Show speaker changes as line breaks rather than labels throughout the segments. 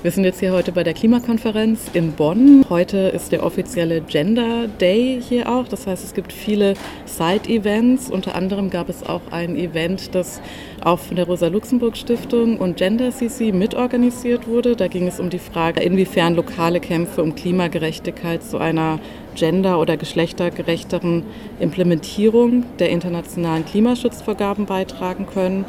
Wir sind jetzt hier heute bei der Klimakonferenz in Bonn. Heute ist der offizielle Gender Day hier auch. Das heißt, es gibt viele Side-Events. Unter anderem gab es auch ein Event, das auch von der Rosa-Luxemburg-Stiftung und Gender CC mitorganisiert wurde. Da ging es um die Frage, inwiefern lokale Kämpfe um Klimagerechtigkeit zu einer gender- oder geschlechtergerechteren Implementierung der internationalen Klimaschutzvorgaben beitragen können.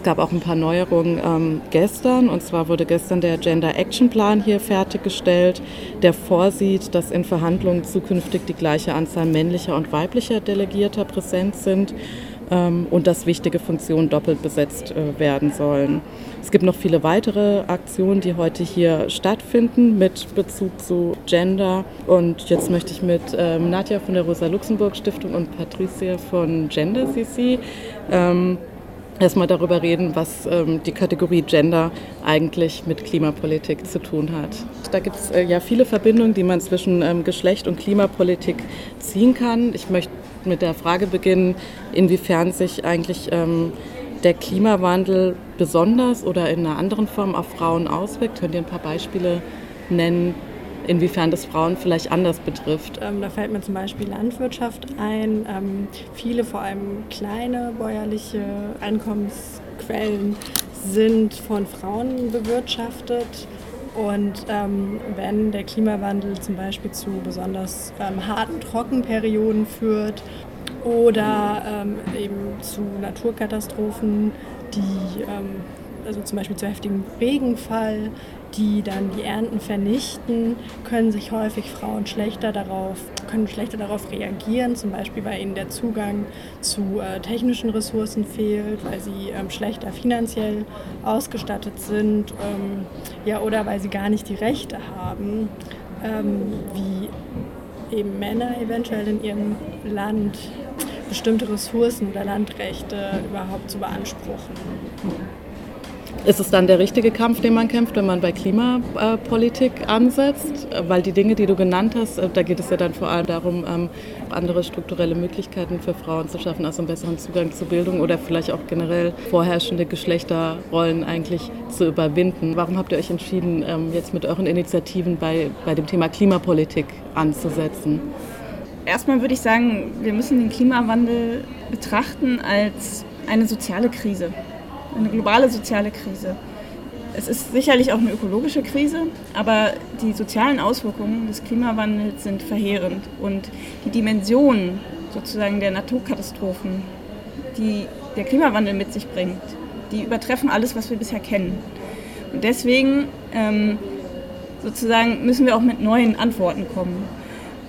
Es gab auch ein paar Neuerungen ähm, gestern. Und zwar wurde gestern der Gender Action Plan hier fertiggestellt, der vorsieht, dass in Verhandlungen zukünftig die gleiche Anzahl männlicher und weiblicher Delegierter präsent sind ähm, und dass wichtige Funktionen doppelt besetzt äh, werden sollen. Es gibt noch viele weitere Aktionen, die heute hier stattfinden mit Bezug zu Gender. Und jetzt möchte ich mit ähm, Nadja von der Rosa-Luxemburg-Stiftung und Patricia von Gender CC erstmal darüber reden, was ähm, die Kategorie Gender eigentlich mit Klimapolitik zu tun hat. Da gibt es äh, ja viele Verbindungen, die man zwischen ähm, Geschlecht und Klimapolitik ziehen kann. Ich möchte mit der Frage beginnen, inwiefern sich eigentlich ähm, der Klimawandel besonders oder in einer anderen Form auf Frauen auswirkt. Könnt ihr ein paar Beispiele nennen, inwiefern das Frauen vielleicht anders betrifft.
Ähm, da fällt mir zum Beispiel Landwirtschaft ein. Ähm, viele, vor allem kleine bäuerliche Einkommensquellen sind von Frauen bewirtschaftet. Und ähm, wenn der Klimawandel zum Beispiel zu besonders ähm, harten Trockenperioden führt oder ähm, eben zu Naturkatastrophen, die ähm, also zum Beispiel zu heftigem Regenfall, die dann die Ernten vernichten, können sich häufig Frauen schlechter darauf, können schlechter darauf reagieren, zum Beispiel weil ihnen der Zugang zu äh, technischen Ressourcen fehlt, weil sie ähm, schlechter finanziell ausgestattet sind ähm, ja, oder weil sie gar nicht die Rechte haben, ähm, wie eben Männer eventuell in ihrem Land bestimmte Ressourcen oder Landrechte überhaupt zu beanspruchen.
Ist es dann der richtige Kampf, den man kämpft, wenn man bei Klimapolitik ansetzt? Weil die Dinge, die du genannt hast, äh, da geht es ja dann vor allem darum, ähm, andere strukturelle Möglichkeiten für Frauen zu schaffen, also einen besseren Zugang zur Bildung oder vielleicht auch generell vorherrschende Geschlechterrollen eigentlich zu überwinden. Warum habt ihr euch entschieden, ähm, jetzt mit euren Initiativen bei, bei dem Thema Klimapolitik anzusetzen?
Erstmal würde ich sagen, wir müssen den Klimawandel betrachten als eine soziale Krise eine globale soziale Krise. Es ist sicherlich auch eine ökologische Krise, aber die sozialen Auswirkungen des Klimawandels sind verheerend und die Dimension sozusagen der Naturkatastrophen, die der Klimawandel mit sich bringt, die übertreffen alles, was wir bisher kennen. Und deswegen ähm, sozusagen müssen wir auch mit neuen Antworten kommen.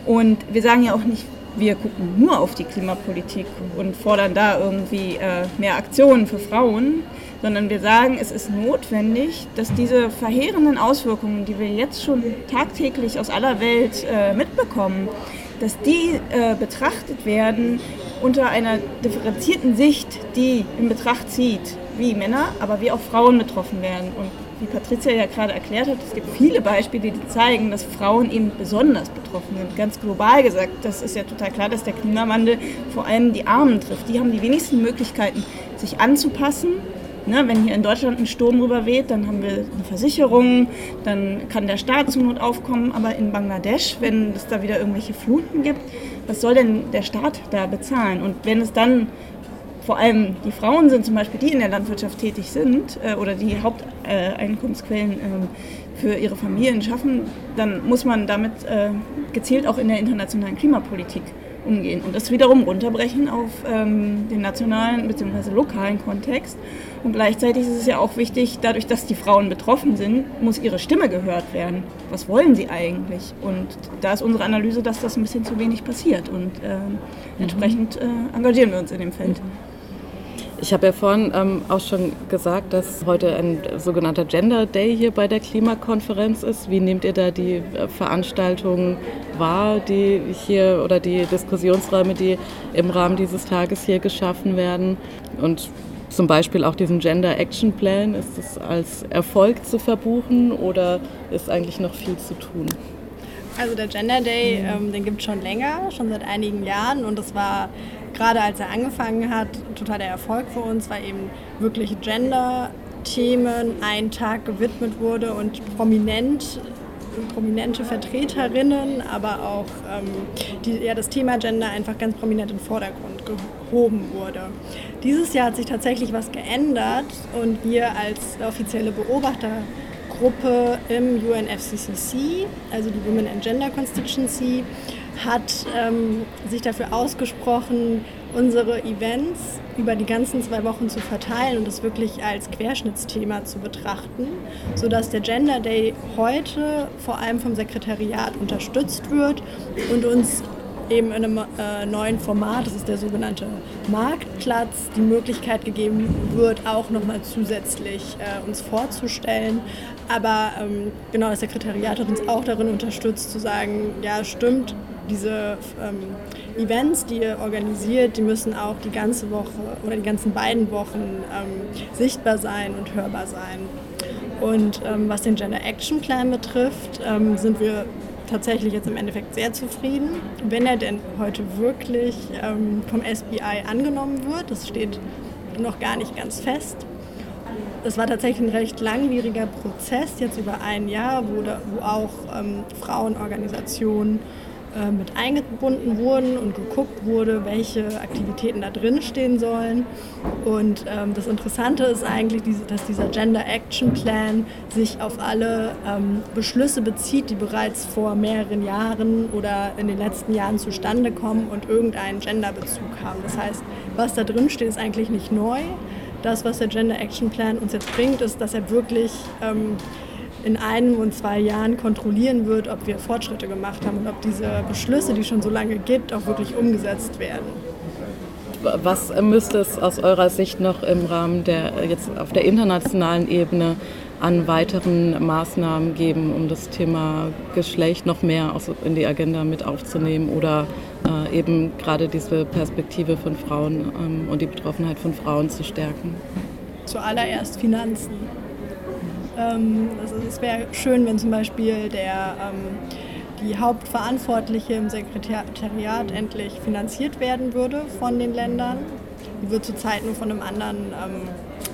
Und wir sagen ja auch nicht, wir gucken nur auf die Klimapolitik und fordern da irgendwie äh, mehr Aktionen für Frauen, sondern wir sagen, es ist notwendig, dass diese verheerenden Auswirkungen, die wir jetzt schon tagtäglich aus aller Welt äh, mitbekommen, dass die äh, betrachtet werden unter einer differenzierten Sicht, die in Betracht zieht, wie Männer, aber wie auch Frauen betroffen werden. Und wie Patricia ja gerade erklärt hat, es gibt viele Beispiele, die zeigen, dass Frauen eben besonders betroffen sind. Ganz global gesagt, das ist ja total klar, dass der Klimawandel vor allem die Armen trifft. Die haben die wenigsten Möglichkeiten, sich anzupassen. Ne, wenn hier in Deutschland ein Sturm rüber weht, dann haben wir eine Versicherung, dann kann der Staat zur Not aufkommen. Aber in Bangladesch, wenn es da wieder irgendwelche Fluten gibt, was soll denn der Staat da bezahlen? Und wenn es dann vor allem die Frauen sind zum Beispiel, die in der Landwirtschaft tätig sind äh, oder die Haupteinkommensquellen äh, für ihre Familien schaffen, dann muss man damit äh, gezielt auch in der internationalen Klimapolitik umgehen und das wiederum runterbrechen auf ähm, den nationalen bzw. lokalen Kontext. Und gleichzeitig ist es ja auch wichtig, dadurch, dass die Frauen betroffen sind, muss ihre Stimme gehört werden. Was wollen sie eigentlich? Und da ist unsere Analyse, dass das ein bisschen zu wenig passiert und äh, entsprechend äh, engagieren wir uns in dem Feld. Mhm.
Ich habe ja vorhin ähm, auch schon gesagt, dass heute ein sogenannter Gender Day hier bei der Klimakonferenz ist. Wie nehmt ihr da die äh, Veranstaltungen wahr, die hier oder die Diskussionsräume, die im Rahmen dieses Tages hier geschaffen werden? Und zum Beispiel auch diesen Gender Action Plan, ist es als Erfolg zu verbuchen oder ist eigentlich noch viel zu tun?
Also der Gender Day, ähm, den gibt es schon länger, schon seit einigen Jahren und es war gerade als er angefangen hat, total der Erfolg für uns, weil eben wirklich Gender Themen ein Tag gewidmet wurde und prominent prominente Vertreterinnen, aber auch ähm, die, ja, das Thema Gender einfach ganz prominent in den Vordergrund gehoben wurde. Dieses Jahr hat sich tatsächlich was geändert und wir als offizielle Beobachtergruppe im UNFCCC, also die Women and Gender Constituency, hat ähm, sich dafür ausgesprochen, unsere Events über die ganzen zwei Wochen zu verteilen und es wirklich als Querschnittsthema zu betrachten, sodass der Gender Day heute vor allem vom Sekretariat unterstützt wird und uns eben in einem äh, neuen Format, das ist der sogenannte Marktplatz, die Möglichkeit gegeben wird, auch nochmal zusätzlich äh, uns vorzustellen. Aber ähm, genau, das Sekretariat hat uns auch darin unterstützt zu sagen, ja stimmt, diese ähm, Events, die ihr organisiert, die müssen auch die ganze Woche oder die ganzen beiden Wochen ähm, sichtbar sein und hörbar sein. Und ähm, was den Gender Action Plan betrifft, ähm, sind wir tatsächlich jetzt im Endeffekt sehr zufrieden. Wenn er denn heute wirklich ähm, vom SBI angenommen wird, das steht noch gar nicht ganz fest. Es war tatsächlich ein recht langwieriger Prozess, jetzt über ein Jahr, wo, da, wo auch ähm, Frauenorganisationen äh, mit eingebunden wurden und geguckt wurde, welche Aktivitäten da drin stehen sollen. Und ähm, das Interessante ist eigentlich, dass dieser Gender Action Plan sich auf alle ähm, Beschlüsse bezieht, die bereits vor mehreren Jahren oder in den letzten Jahren zustande kommen und irgendeinen Genderbezug haben. Das heißt, was da drin steht, ist eigentlich nicht neu. Das, was der Gender Action Plan uns jetzt bringt, ist, dass er wirklich ähm, in einem und zwei Jahren kontrollieren wird, ob wir Fortschritte gemacht haben und ob diese Beschlüsse, die es schon so lange gibt, auch wirklich umgesetzt werden.
Was müsste es aus eurer Sicht noch im Rahmen der jetzt auf der internationalen Ebene an weiteren Maßnahmen geben, um das Thema Geschlecht noch mehr in die Agenda mit aufzunehmen oder äh, eben gerade diese Perspektive von Frauen ähm, und die Betroffenheit von Frauen zu stärken?
Zuallererst Finanzen. Ähm, also es wäre schön, wenn zum Beispiel der, ähm, die Hauptverantwortliche im Sekretariat endlich finanziert werden würde von den Ländern. Die wird zurzeit nur von, einem anderen, ähm,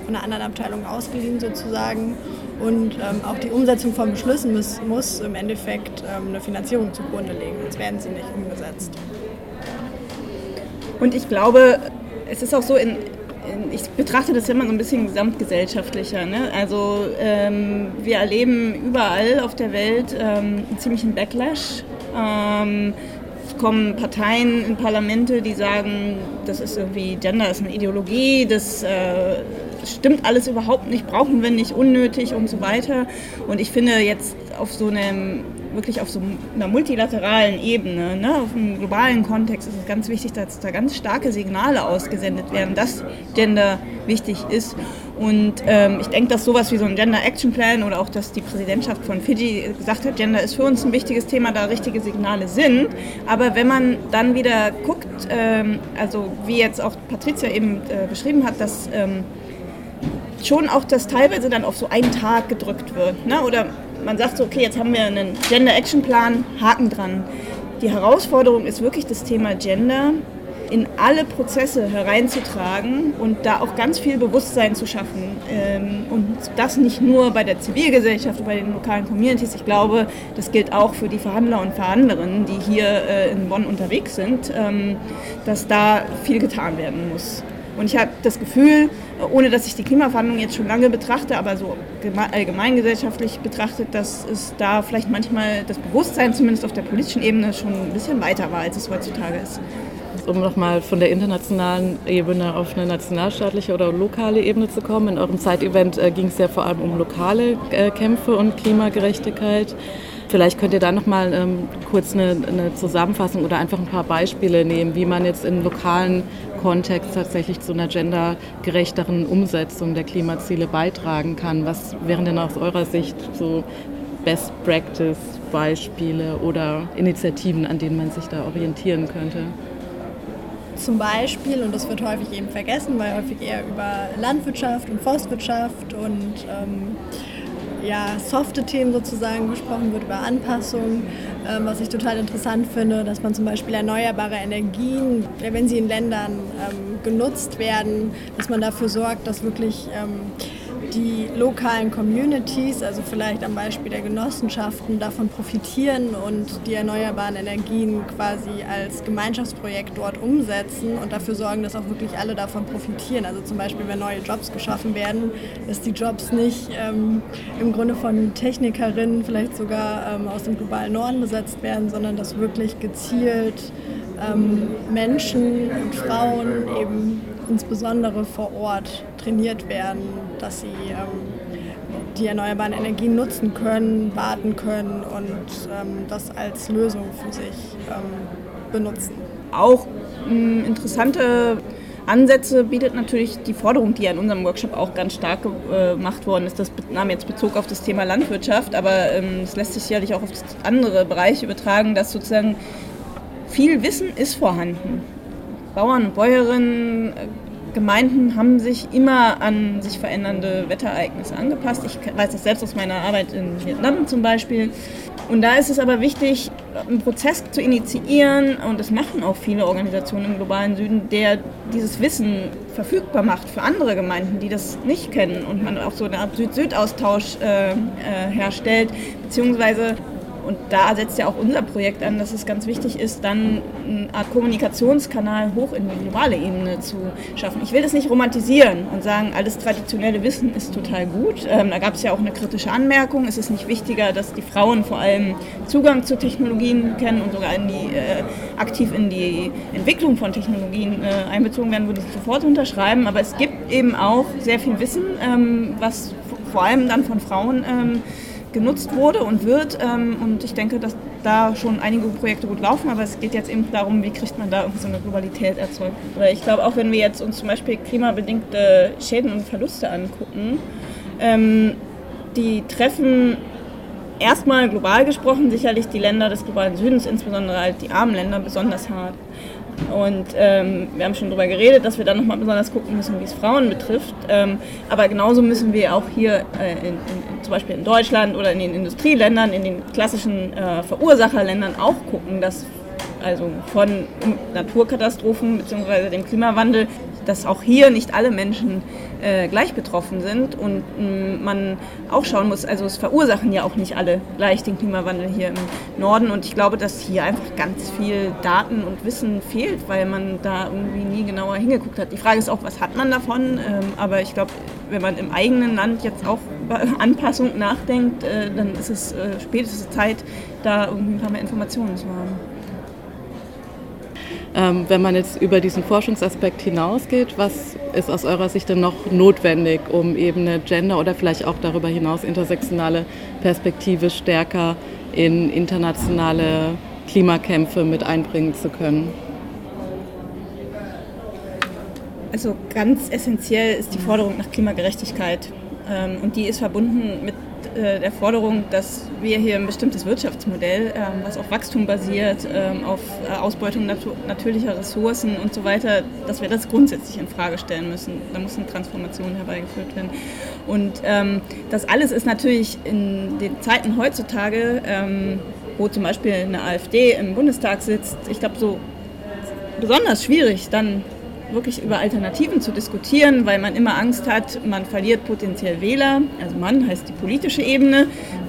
von einer anderen Abteilung ausgeliehen sozusagen. Und auch die Umsetzung von Beschlüssen muss, muss im Endeffekt eine Finanzierung zugrunde legen, sonst werden sie nicht umgesetzt.
Und ich glaube, es ist auch so, in, ich betrachte das immer so ein bisschen gesamtgesellschaftlicher. Ne? Also ähm, wir erleben überall auf der Welt ähm, einen ziemlichen Backlash. Ähm, es kommen Parteien in Parlamente, die sagen, das ist irgendwie Gender ist eine Ideologie, das äh, stimmt alles überhaupt nicht, brauchen wir nicht, unnötig und so weiter. Und ich finde jetzt auf so einem wirklich auf so einer multilateralen Ebene, ne, auf einem globalen Kontext ist es ganz wichtig, dass da ganz starke Signale ausgesendet werden, dass Gender wichtig ist. Und ähm, ich denke, dass sowas wie so ein Gender Action Plan oder auch, dass die Präsidentschaft von Fiji gesagt hat, Gender ist für uns ein wichtiges Thema, da richtige Signale sind. Aber wenn man dann wieder guckt, ähm, also wie jetzt auch Patricia eben äh, beschrieben hat, dass ähm, schon auch das teilweise dann auf so einen Tag gedrückt wird. Ne? Oder man sagt so, okay, jetzt haben wir einen Gender Action Plan, Haken dran. Die Herausforderung ist wirklich das Thema Gender in alle Prozesse hereinzutragen und da auch ganz viel Bewusstsein zu schaffen. Ähm, und das nicht nur bei der Zivilgesellschaft, bei den lokalen Communities. Ich glaube, das gilt auch für die Verhandler und Verhandlerinnen, die hier äh, in Bonn unterwegs sind, ähm, dass da viel getan werden muss. Und ich habe das Gefühl, ohne dass ich die Klimaverhandlungen jetzt schon lange betrachte, aber so allgemeingesellschaftlich betrachtet, dass es da vielleicht manchmal das Bewusstsein zumindest auf der politischen Ebene schon ein bisschen weiter war, als es heutzutage ist.
Um nochmal von der internationalen Ebene auf eine nationalstaatliche oder lokale Ebene zu kommen. In eurem Zeitevent äh, ging es ja vor allem um lokale äh, Kämpfe und Klimagerechtigkeit. Vielleicht könnt ihr da nochmal ähm, kurz eine, eine, Zusammenfassung oder einfach ein paar Beispiele nehmen, wie man jetzt im lokalen Kontext tatsächlich zu einer gendergerechteren Umsetzung der Klimaziele beitragen kann. Was wären denn aus eurer Sicht so Best Practice Beispiele oder Initiativen, an denen man sich da orientieren könnte?
Zum Beispiel, und das wird häufig eben vergessen, weil häufig eher über Landwirtschaft und Forstwirtschaft und ähm, ja, softe Themen sozusagen gesprochen wird, über Anpassung, ähm, was ich total interessant finde, dass man zum Beispiel erneuerbare Energien, wenn sie in Ländern ähm, genutzt werden, dass man dafür sorgt, dass wirklich ähm, die lokalen Communities, also vielleicht am Beispiel der Genossenschaften, davon profitieren und die erneuerbaren Energien quasi als Gemeinschaftsprojekt dort umsetzen und dafür sorgen, dass auch wirklich alle davon profitieren. Also zum Beispiel, wenn neue Jobs geschaffen werden, dass die Jobs nicht ähm, im Grunde von Technikerinnen vielleicht sogar ähm, aus dem globalen Norden besetzt werden, sondern dass wirklich gezielt ähm, Menschen und Frauen eben insbesondere vor Ort trainiert werden, dass sie ähm, die erneuerbaren Energien nutzen können, warten können und ähm, das als Lösung für sich ähm, benutzen.
Auch ähm, interessante Ansätze bietet natürlich die Forderung, die ja in unserem Workshop auch ganz stark äh, gemacht worden ist. Das nahm jetzt Bezug auf das Thema Landwirtschaft, aber es lässt sich sicherlich auch auf andere Bereiche übertragen, dass sozusagen viel Wissen ist vorhanden. Bauern und Bäuerinnen, Gemeinden haben sich immer an sich verändernde Wetterereignisse angepasst. Ich weiß das selbst aus meiner Arbeit in Vietnam zum Beispiel. Und da ist es aber wichtig, einen Prozess zu initiieren, und das machen auch viele Organisationen im globalen Süden, der dieses Wissen verfügbar macht für andere Gemeinden, die das nicht kennen und man auch so eine Art Süd-Süd-Austausch äh, äh, herstellt, beziehungsweise und da setzt ja auch unser Projekt an, dass es ganz wichtig ist, dann eine Art Kommunikationskanal hoch in die globale Ebene zu schaffen. Ich will das nicht romantisieren und sagen, alles traditionelle Wissen ist total gut. Ähm, da gab es ja auch eine kritische Anmerkung. Es ist nicht wichtiger, dass die Frauen vor allem Zugang zu Technologien kennen und sogar in die, äh, aktiv in die Entwicklung von Technologien äh, einbezogen werden, würde ich sofort unterschreiben. Aber es gibt eben auch sehr viel Wissen, ähm, was vor allem dann von Frauen ähm, genutzt wurde und wird. Ähm, und ich denke, dass da schon einige Projekte gut laufen, aber es geht jetzt eben darum, wie kriegt man da irgendwie so eine Globalität erzeugt. Weil ich glaube, auch wenn wir jetzt uns zum Beispiel klimabedingte Schäden und Verluste angucken, ähm, die treffen erstmal global gesprochen sicherlich die Länder des globalen Südens, insbesondere halt die armen Länder, besonders hart. Und ähm, wir haben schon darüber geredet, dass wir dann nochmal besonders gucken müssen, wie es Frauen betrifft. Ähm, aber genauso müssen wir auch hier äh, in, in, zum Beispiel in Deutschland oder in den Industrieländern, in den klassischen äh, Verursacherländern auch gucken, dass also von Naturkatastrophen bzw. dem Klimawandel dass auch hier nicht alle Menschen äh, gleich betroffen sind und mh, mm, man auch schauen muss, also es verursachen ja auch nicht alle gleich den Klimawandel hier im Norden und ich glaube, dass hier einfach ganz viel Daten und Wissen fehlt, weil man da irgendwie nie genauer hingeguckt hat. Die Frage ist auch, was hat man davon, ähm, aber ich glaube, wenn man im eigenen Land jetzt auch über Anpassung nachdenkt, äh, dann ist es äh, spätestens Zeit, da irgendwie ein paar mehr Informationen zu haben.
Ähm, wenn man jetzt über diesen Forschungsaspekt hinausgeht, was ist aus eurer Sicht denn noch notwendig, um eben eine Gender- oder vielleicht auch darüber hinaus intersektionale Perspektive stärker in internationale Klimakämpfe mit einbringen zu können?
Also ganz essentiell ist die Forderung nach Klimagerechtigkeit. Ähm, und die ist verbunden mit äh, der Forderung, dass wir hier ein bestimmtes Wirtschaftsmodell, ähm, was auf Wachstum basiert, ähm, auf äh, Ausbeutung natürlicher Ressourcen und so weiter, dass wir das grundsätzlich in Frage stellen müssen. Da muss eine Transformation herbeigeführt werden. Und ähm, das alles ist natürlich in den Zeiten heutzutage, wo zum Beispiel eine AfD im Bundestag sitzt, ich glaube, so besonders schwierig, dann wirklich über Alternativen zu diskutieren, weil man immer Angst hat, man verliert potenziell Wähler, also man heißt die politische Ebene,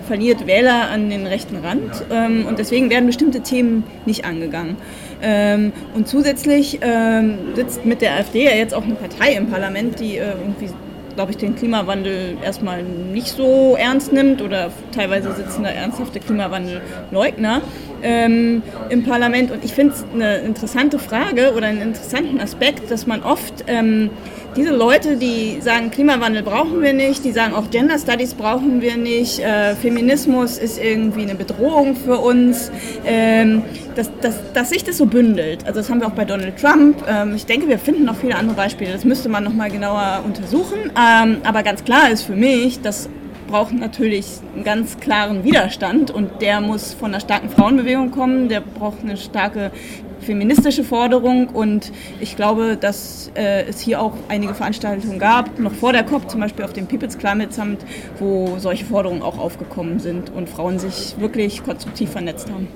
verliert Wähler an den rechten Rand ähm, und deswegen werden bestimmte Themen nicht angegangen. Ähm, und zusätzlich ähm, sitzt mit der AfD ja jetzt auch eine Partei im Parlament, die äh, irgendwie glaube ich, den Klimawandel erstmal nicht so ernst nimmt oder teilweise sitzen da ernsthafte Klimawandelleugner ähm, im Parlament. Und ich finde es eine interessante Frage oder einen interessanten Aspekt, dass man oft ähm, diese Leute, die sagen, Klimawandel brauchen wir nicht, die sagen auch Gender Studies brauchen wir nicht, äh, Feminismus ist irgendwie eine Bedrohung für uns, ähm, dass, dass, dass sich das so bündelt. Also das haben wir auch bei Donald Trump. Ähm, ich denke, wir finden noch viele andere Beispiele. Das müsste man noch mal genauer untersuchen. Ähm, aber ganz klar ist für mich, dass braucht natürlich einen ganz klaren Widerstand und der muss von einer starken Frauenbewegung kommen, der braucht eine starke feministische Forderung und ich glaube, dass äh, es hier auch einige Veranstaltungen gab, noch vor der COP, zum Beispiel auf dem People's Climate Summit, wo solche Forderungen auch aufgekommen sind und Frauen sich wirklich konstruktiv vernetzt haben.